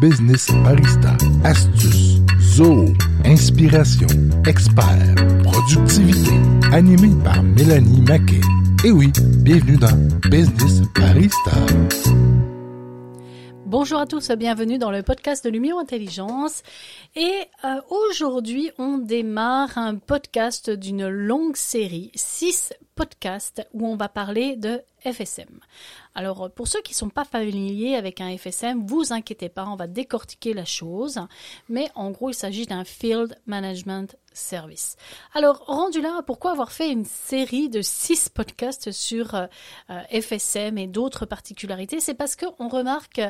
business barista, astuces, zoo, inspiration, expert, productivité, animé par Mélanie Maquet. Et oui, bienvenue dans Business Barista. Bonjour à tous, bienvenue dans le podcast de Lumière Intelligence. Et euh, aujourd'hui, on démarre un podcast d'une longue série, six podcasts où on va parler de FSM. Alors, pour ceux qui ne sont pas familiers avec un FSM, vous inquiétez pas, on va décortiquer la chose. Mais en gros, il s'agit d'un Field Management Service. Alors, rendu là, pourquoi avoir fait une série de six podcasts sur euh, euh, FSM et d'autres particularités? C'est parce qu'on remarque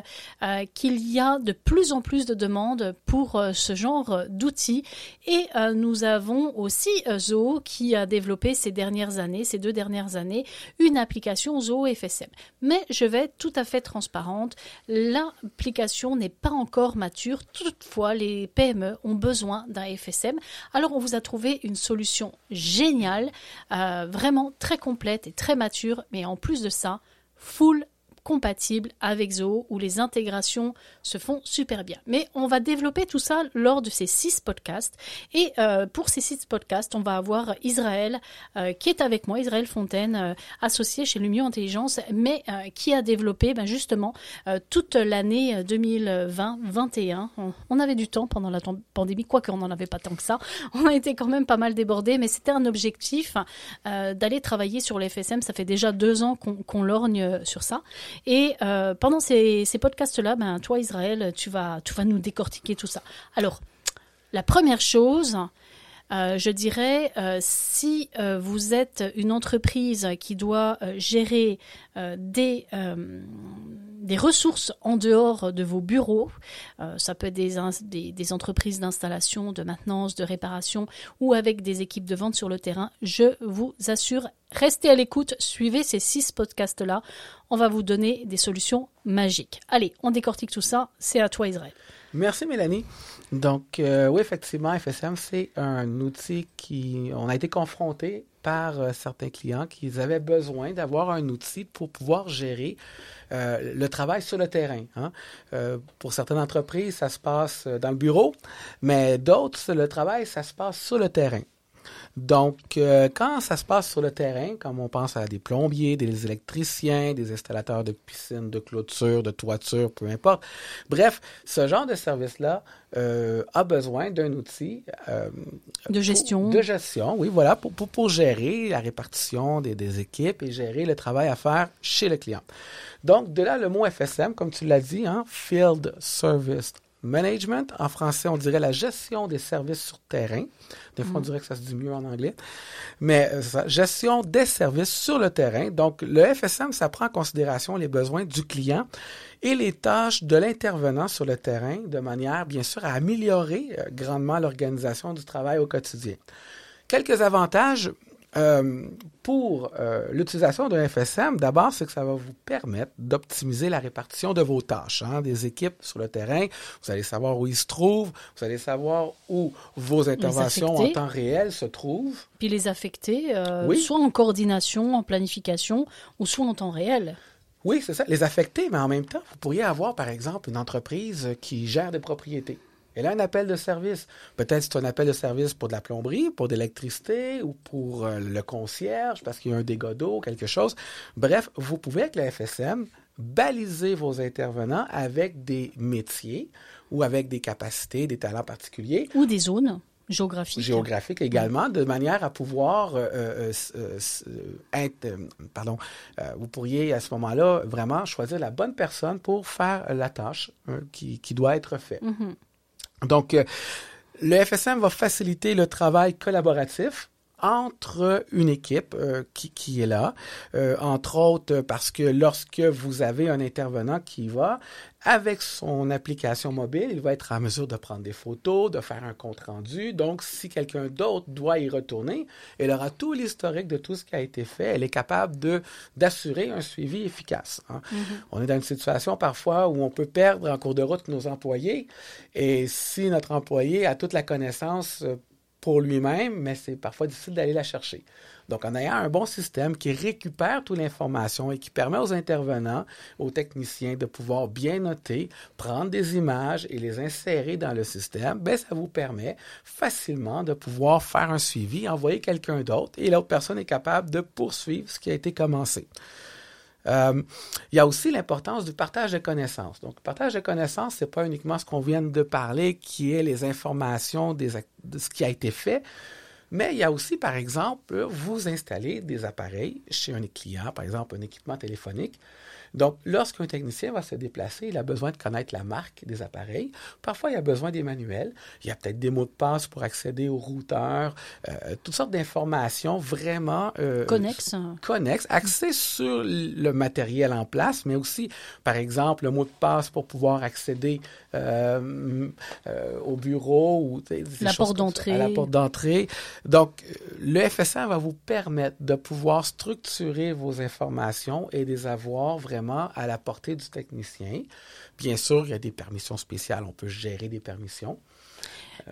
euh, qu'il y a de plus en plus de demandes pour ce genre d'outils. Et nous avons aussi Zoho qui a développé ces dernières années, ces deux dernières années, une application Zoho FSM. Mais je vais être tout à fait transparente, l'application n'est pas encore mature. Toutefois, les PME ont besoin d'un FSM. Alors, on vous a trouvé une solution géniale, euh, vraiment très complète et très mature, mais en plus de ça, full compatible avec Zoho où les intégrations se font super bien. Mais on va développer tout ça lors de ces six podcasts. Et euh, pour ces six podcasts, on va avoir Israël euh, qui est avec moi, Israël Fontaine, euh, associé chez Lumio Intelligence, mais qui a développé ben, justement toute l'année 2020-21. On, avait du temps pendant la pandémie, quoique on n'en avait pas tant que ça. On a été quand même pas mal débordés, mais c'était un objectif d'aller travailler sur les FSM. Ça fait déjà deux ans qu'on lorgne sur ça. Et euh, pendant ces, podcasts-là, ben, toi, Israël, tu vas, tu vas nous décortiquer tout ça. Alors, la première chose, euh, je dirais, euh, si vous êtes une entreprise qui doit gérer des, des ressources en dehors de vos bureaux, ça peut être des, des entreprises d'installation, de maintenance, de réparation ou avec des équipes de vente sur le terrain, je vous assure, restez à l'écoute, suivez ces six podcasts-là on va vous donner des solutions magiques. Allez, on décortique tout ça. C'est à toi, Israël. Merci, Mélanie. Donc, euh, oui, effectivement, FSM, c'est un outil qui, on a été confronté par euh, certains clients qui avaient besoin d'avoir un outil pour pouvoir gérer euh, le travail sur le terrain. Hein. pour certaines entreprises, ça se passe dans le bureau, mais d'autres, le travail, ça se passe sur le terrain. Donc, euh, quand ça se passe sur le terrain, comme on pense à des plombiers, des électriciens, des installateurs de piscines, de clôtures, de toitures, peu importe. Bref, ce genre de service-là euh, a besoin d'un outil euh, de gestion. de gestion, oui, voilà, pour, pour, pour gérer la répartition des, des, équipes et gérer le travail à faire chez le client. Donc, de là, le mot FSM, comme tu l'as dit, hein, Field Service Management. En français, on dirait la gestion des services sur terrain. Des fois, on mm. dirait que ça se dit mieux en anglais. Mais euh, ça, gestion des services sur le terrain. Donc, le FSM, ça prend en considération les besoins du client et les tâches de l'intervenant sur le terrain de manière, bien sûr, à améliorer euh, grandement l'organisation du travail au quotidien. Quelques avantages euh, pour euh, l'utilisation d'un FSM, d'abord, c'est que ça va vous permettre d'optimiser la répartition de vos tâches, hein, des équipes sur le terrain. Vous allez savoir où ils se trouvent, vous allez savoir où vos interventions en temps réel se trouvent. Puis les affecter, euh, soit en coordination, en planification, ou soit en temps réel. Oui, c'est ça, les affecter, mais en même temps, vous pourriez avoir, par exemple, une entreprise qui gère des propriétés. Elle a un appel de service. Peut-être c'est un appel de service pour de la plomberie, pour de l'électricité ou pour euh, le concierge parce qu'il y a un dégât d'eau, quelque chose. Bref, vous pouvez avec la FSM baliser vos intervenants avec des métiers ou avec des capacités, des talents particuliers. Ou des zones géographiques. Géographiques également, de manière à pouvoir euh, euh, être, pardon, vous pourriez à ce moment-là vraiment choisir la bonne personne pour faire la tâche hein, qui, qui, doit être faite. Mm-hmm. Donc, euh, le FSM va faciliter le travail collaboratif entre une équipe euh, qui, qui, est là, euh, entre autres parce que lorsque vous avez un intervenant qui va, avec son application mobile, il va être en mesure de prendre des photos, de faire un compte rendu. Donc, si quelqu'un d'autre doit y retourner, elle aura tout l'historique de tout ce qui a été fait. Elle est capable de d'assurer un suivi efficace. Hein. Mm-hmm. On est dans une situation parfois où on peut perdre en cours de route nos employés. Et si notre employé a toute la connaissance euh, pour lui-même, mais c'est parfois difficile d'aller la chercher. Donc, en ayant un bon système qui récupère toute l'information et qui permet aux intervenants, aux techniciens de pouvoir bien noter, prendre des images et les insérer dans le système, ben, ça vous permet facilement de pouvoir faire un suivi, envoyer quelqu'un d'autre et l'autre personne est capable de poursuivre ce qui a été commencé. Euh, il y a aussi l'importance du partage de connaissances. Donc, le partage de connaissances, c'est pas uniquement ce qu'on vient de parler, qui est les informations de ce qui a été fait, mais il y a aussi, par exemple, vous installer des appareils chez un client, par exemple un équipement téléphonique, donc, lorsqu'un technicien va se déplacer, il a besoin de connaître la marque des appareils. Parfois, il a besoin des manuels. Il y a peut-être des mots de passe pour accéder au routeur, euh, toutes sortes d'informations vraiment euh, connexes. Connexes, axées sur le matériel en place, mais aussi, par exemple, le mot de passe pour pouvoir accéder euh, au bureau ou la porte d'entrée. À la porte d'entrée. Donc, le FSA va vous permettre de pouvoir structurer vos informations et les avoir vraiment à la portée du technicien. Bien sûr, il y a des permissions spéciales, on peut gérer des permissions.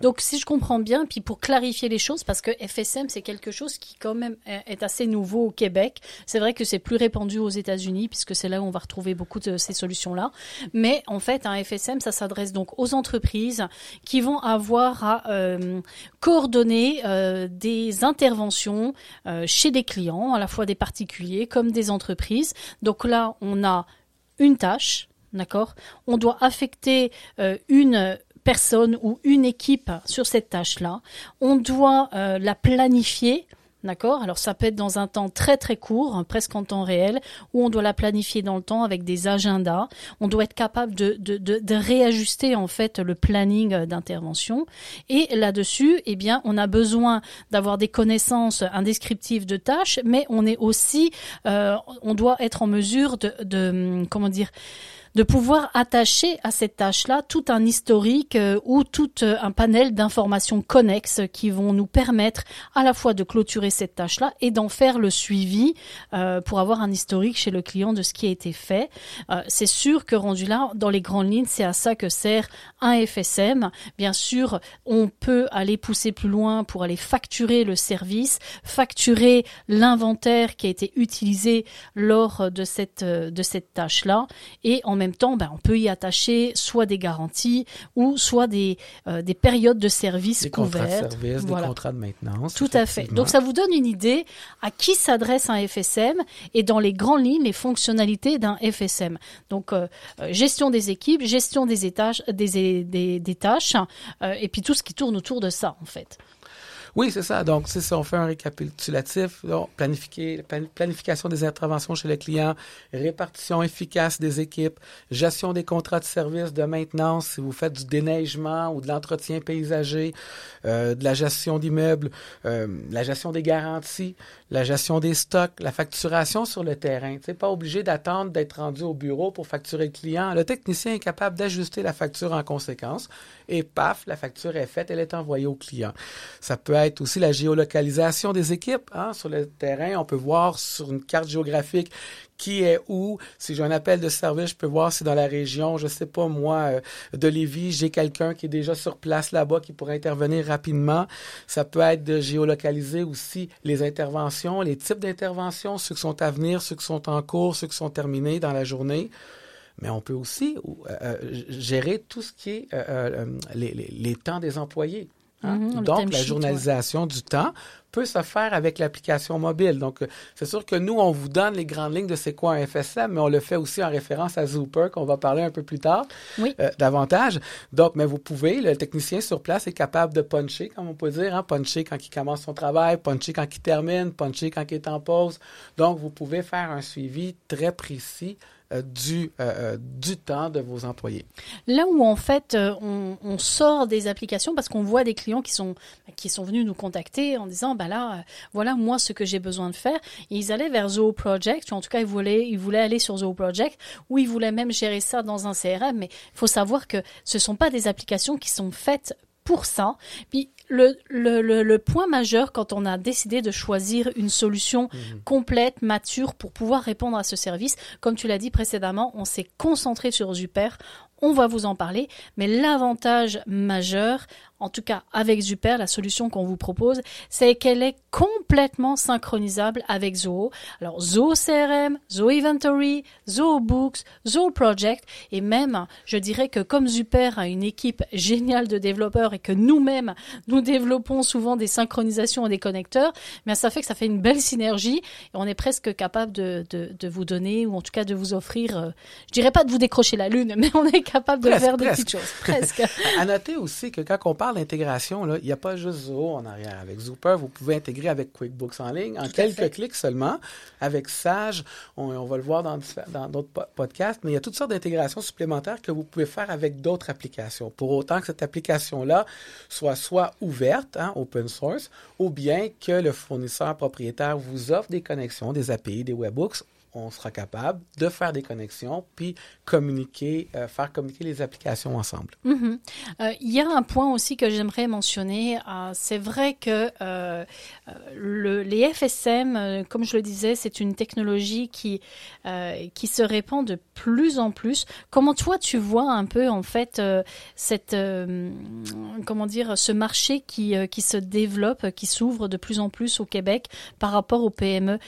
Donc, si je comprends bien, puis pour clarifier les choses, parce que FSM, c'est quelque chose qui quand même est assez nouveau au Québec. C'est vrai que c'est plus répandu aux États-Unis, puisque c'est là où on va retrouver beaucoup de ces solutions-là. Mais en fait, un FSM, ça s'adresse donc aux entreprises qui vont avoir à euh, coordonner euh, des interventions euh, chez des clients, à la fois des particuliers comme des entreprises. Donc là, on a une tâche, D'accord? On doit affecter une personne ou une équipe sur cette tâche-là. On doit euh, la planifier. D'accord? Alors ça peut être dans un temps très très court, hein, presque en temps réel, ou on doit la planifier dans le temps avec des agendas. On doit être capable de, de, de, de réajuster en fait le planning euh, d'intervention. Et là-dessus, eh bien, on a besoin d'avoir des connaissances, un descriptif de tâches, mais on est aussi, euh, on doit être en mesure de, de comment dire, de pouvoir attacher à cette tâche-là tout un historique euh, ou tout euh, un panel d'informations connexes qui vont nous permettre à la fois de clôturer cette tâche-là et d'en faire le suivi euh, pour avoir un historique chez le client de ce qui a été fait. c'est sûr que rendu là, dans les grandes lignes, c'est à ça que sert un FSM. Bien sûr, on peut aller pousser plus loin pour aller facturer le service, facturer l'inventaire qui a été utilisé lors de cette de cette tâche-là et en même temps, ben, on peut y attacher soit des garanties ou soit des, euh, des périodes de service des couvertes. Contrats de service, des contrats de maintenance. Tout à fait. Donc ça vous donne une idée à qui s'adresse un FSM et dans les grandes lignes les fonctionnalités d'un FSM. Donc euh, euh, gestion des équipes, gestion des étages, des, des, des tâches et puis tout ce qui tourne autour de ça en fait. Oui, c'est ça. Donc, si on fait un récapitulatif, planification des interventions chez le client, répartition efficace des équipes, gestion des contrats de service, de maintenance, si vous faites du déneigement ou de l'entretien paysager, euh, de la gestion d'immeubles, euh, la gestion des garanties, la gestion des stocks, la facturation sur le terrain. Tu pas obligé d'attendre d'être rendu au bureau pour facturer le client. Le technicien est capable d'ajuster la facture en conséquence et paf, la facture est faite, elle est envoyée au client. Ça peut aussi la géolocalisation des équipes. Hein. Sur le terrain, on peut voir sur une carte géographique qui est où. Si j'ai un appel de service, je peux voir si dans la région, je sais pas moi, euh, de Lévis, j'ai quelqu'un qui est déjà sur place là-bas qui pourrait intervenir rapidement. Ça peut être de géolocaliser aussi les interventions, les types d'interventions, ceux qui sont à venir, ceux qui sont en cours, ceux qui sont terminés dans la journée mais on peut aussi euh, euh, gérer tout ce qui est les, temps des employés. Hein? Mm-hmm. Donc, la journalisation du temps peut se faire avec l'application mobile. Donc, euh, c'est sûr que nous, on vous donne les grandes lignes de c'est quoi un FSM, mais on le fait aussi en référence à Zooper, qu'on va parler un peu plus tard oui. euh, davantage. Donc, mais vous pouvez, le technicien sur place est capable de puncher, comme on peut dire, hein, puncher quand il commence son travail, puncher quand il termine, puncher quand il est en pause. Donc, vous pouvez faire un suivi très précis euh, du, euh, du temps de vos employés. Là où en fait on, on sort des applications parce qu'on voit des clients qui sont qui sont venus nous contacter en disant bah là, euh, voilà moi ce que j'ai besoin de faire. ils allaient vers Zoho Project, ou en tout cas ils voulaient, ils voulaient aller sur Zoho Project, ou ils voulaient même gérer ça dans un CRM. Mais il faut savoir que ce sont pas des applications qui sont faites pour ça. Puis le, le, le, point majeur quand on a décidé de choisir une solution mhm. complète, mature pour pouvoir répondre à ce service, comme tu l'as dit précédemment, on s'est concentré sur Zuper on va vous en parler. Mais l'avantage majeur, en tout cas avec Zuper, la solution qu'on vous propose, c'est qu'elle est complètement synchronisable avec Zoho. Alors Zoho CRM, Zoho Inventory, Zoho Books, Zoho Project, et même, je dirais que comme Zuper a une équipe géniale de développeurs et que nous-mêmes, nous développons souvent des synchronisations et des connecteurs, mais ça fait que ça fait une belle synergie et on est presque capable de, de, de vous donner ou en tout cas de vous offrir, euh, je dirais pas de vous décrocher la lune, mais on est capable de Presque, faire des presque. petites choses, presque. À noter aussi que quand on parle d'intégration, là, il n'y a pas juste Zoho en arrière. Avec Zooper, vous pouvez intégrer avec QuickBooks en ligne en quelques fait. clics seulement. Avec Sage, on, on va le voir dans d'autres po- podcasts, mais il y a toutes sortes d'intégrations supplémentaires que vous pouvez faire avec d'autres applications. Pour autant que cette application-là soit soit ouverte, hein, open source, ou bien que le fournisseur propriétaire vous offre des connexions, des API, des webhooks on sera capable de faire des connexions puis communiquer, euh, faire communiquer les applications ensemble. Mhm. Euh, Il y a un point aussi que j'aimerais mentionner. euh, c'est vrai que le, les FSM, comme je le disais, c'est une technologie qui qui se répand de plus en plus. Comment toi tu vois un peu en fait cette comment dire ce marché qui qui se développe, qui s'ouvre de plus en plus au Québec par rapport aux PME.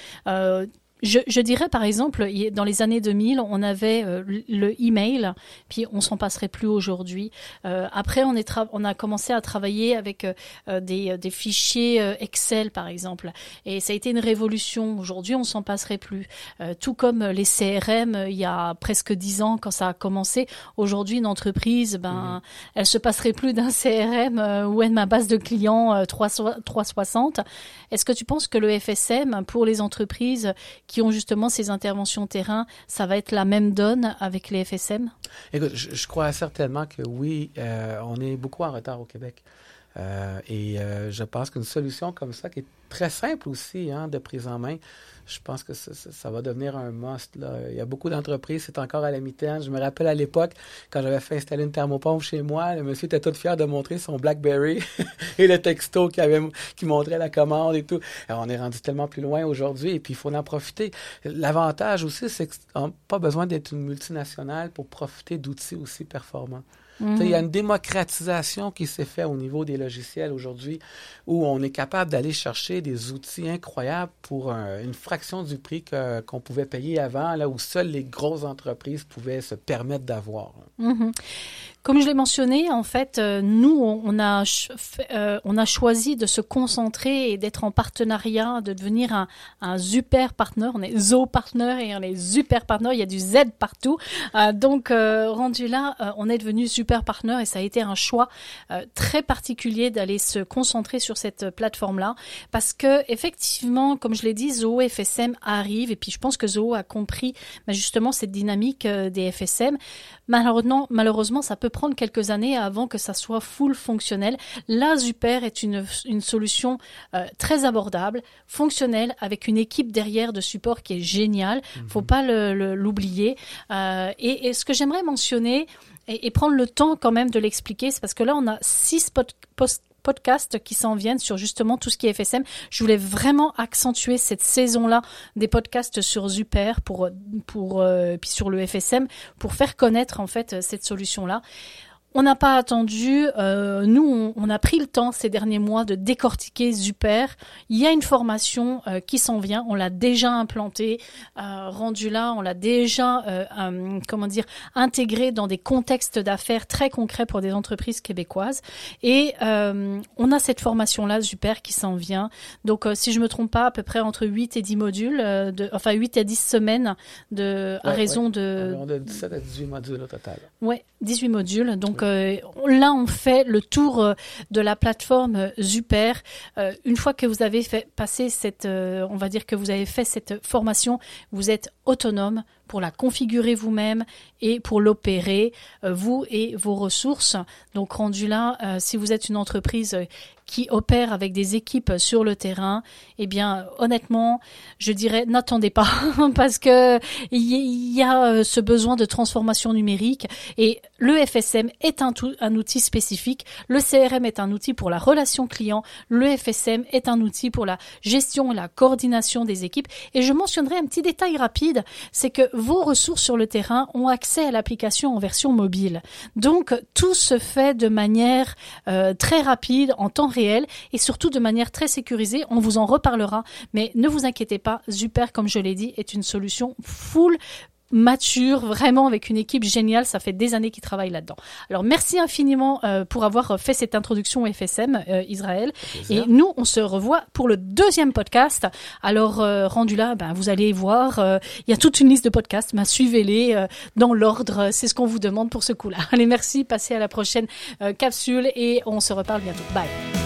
Euh, je, je dirais par exemple, dans les années 2000, on avait euh, le email, puis on s'en passerait plus aujourd'hui. Euh, après, on, est on a commencé à travailler avec euh, euh, des, des fichiers euh, Excel, par exemple, et ça a été une révolution. Aujourd'hui, on s'en passerait plus. Euh, tout comme les CRM, euh, il y a presque dix ans, quand ça a commencé. Aujourd'hui, une entreprise, ben, elle se passerait plus d'un CRM euh, ou de ma base de clients euh, 300 360. Est-ce que tu penses que le FSM pour les entreprises qui ont justement ces interventions terrain, ça va être la même donne avec les FSM Écoute, je, crois certainement que oui, euh, on est beaucoup en retard au Québec. Euh, et euh, je pense qu'une solution comme ça, qui est très simple aussi hein, de prise en main, je pense que ça, va devenir un must. Il y a beaucoup d'entreprises, c'est encore à la mitaine. Je me rappelle à l'époque, quand j'avais fait installer une thermopompe chez moi, le monsieur était tout fier de montrer son BlackBerry et le texto qui, avait, qui montrait la commande et tout. On est rendu tellement plus loin aujourd'hui et puis il faut en profiter. L'avantage aussi, c'est qu'on n'a pas besoin d'être une multinationale pour profiter d'outils aussi performants. Il y a une démocratisation qui s'est faite au niveau des logiciels aujourd'hui où on est capable d'aller chercher des outils incroyables pour un- une fraction du prix qu'on pouvait payer avant, là où seules les grosses entreprises pouvaient se permettre d'avoir. Mhm. Comme je l'ai mentionné, en fait, euh, nous, on a, euh, on a choisi de se concentrer et d'être en partenariat, de devenir un, un super partenaire. On est Zo partner et on est super partner. Il y a du Z partout. Euh, donc, rendu là, on est devenu super partner et ça a été un choix très particulier d'aller se concentrer sur cette plateforme-là parce que effectivement, comme je l'ai dit, Zoho FSM arrive et puis je pense que Zoho a compris bah, justement cette dynamique des FSM. Malheureusement, malheureusement, ça peut prendre quelques années avant que ça soit full fonctionnel. Là, Zuper est une, une solution euh, très abordable, fonctionnelle, avec une équipe derrière de support qui est géniale. Faut pas l'oublier. Euh, et, et ce que j'aimerais mentionner et, et prendre le temps quand même de l'expliquer, c'est parce que là, on a six pod- post- podcasts qui s'en viennent sur justement tout ce qui est FSM. Je voulais vraiment accentuer cette saison-là des podcasts sur Zuper pour pour euh, puis sur le FSM pour faire connaître en fait cette solution-là. On n'a pas attendu, euh, nous on, on a pris le temps ces derniers mois de décortiquer Zuper. Il y a une formation euh, qui s'en vient, on l'a déjà implantée, euh, rendue là, on l'a déjà euh, euh, comment dire intégrée dans des contextes d'affaires très concrets pour des entreprises québécoises. Et euh, on a cette formation là Zuper qui s'en vient. Donc euh, si je me trompe pas, à peu près entre 8 et 10 modules, euh, de, enfin 8 à 10 semaines de à raison ouais. de de 17 à 18 modules au total. Ouais, 18 modules. Donc euh, là, on fait le tour euh, de la plateforme euh, Zuper. Une fois que vous avez fait passer cette, on va dire que vous avez fait cette formation, vous êtes autonome pour la configurer vous-même et pour l'opérer, vous et vos ressources. Donc rendu là, si vous êtes une entreprise qui opère avec des équipes sur le terrain, eh bien honnêtement, je dirais n'attendez pas parce que il y, a euh, ce besoin de transformation numérique et le FSM est un, un, outil spécifique, le CRM est un outil pour la relation client, le FSM est un outil pour la gestion et la coordination des équipes. Et je mentionnerai un petit détail rapide, c'est que vos ressources sur le terrain ont accès à l'application en version mobile. Donc tout se fait de manière euh, très rapide, en temps réel et surtout de manière très sécurisée. On vous en reparlera, mais ne vous inquiétez pas, Super, comme je l'ai dit, est une solution full mature, vraiment avec une équipe géniale. Ça fait des années qu'ils travaillent là-dedans. Alors merci infiniment euh, pour avoir fait cette introduction FSM euh, Israël. Et nous, on se revoit pour le deuxième podcast. Alors euh, rendu là, ben, vous allez voir, il y a toute une liste de podcasts. Ben, Suivez-les dans l'ordre. C'est ce qu'on vous demande pour ce coup-là. Allez, merci. Passez à la prochaine capsule et on se reparle bientôt. Bye.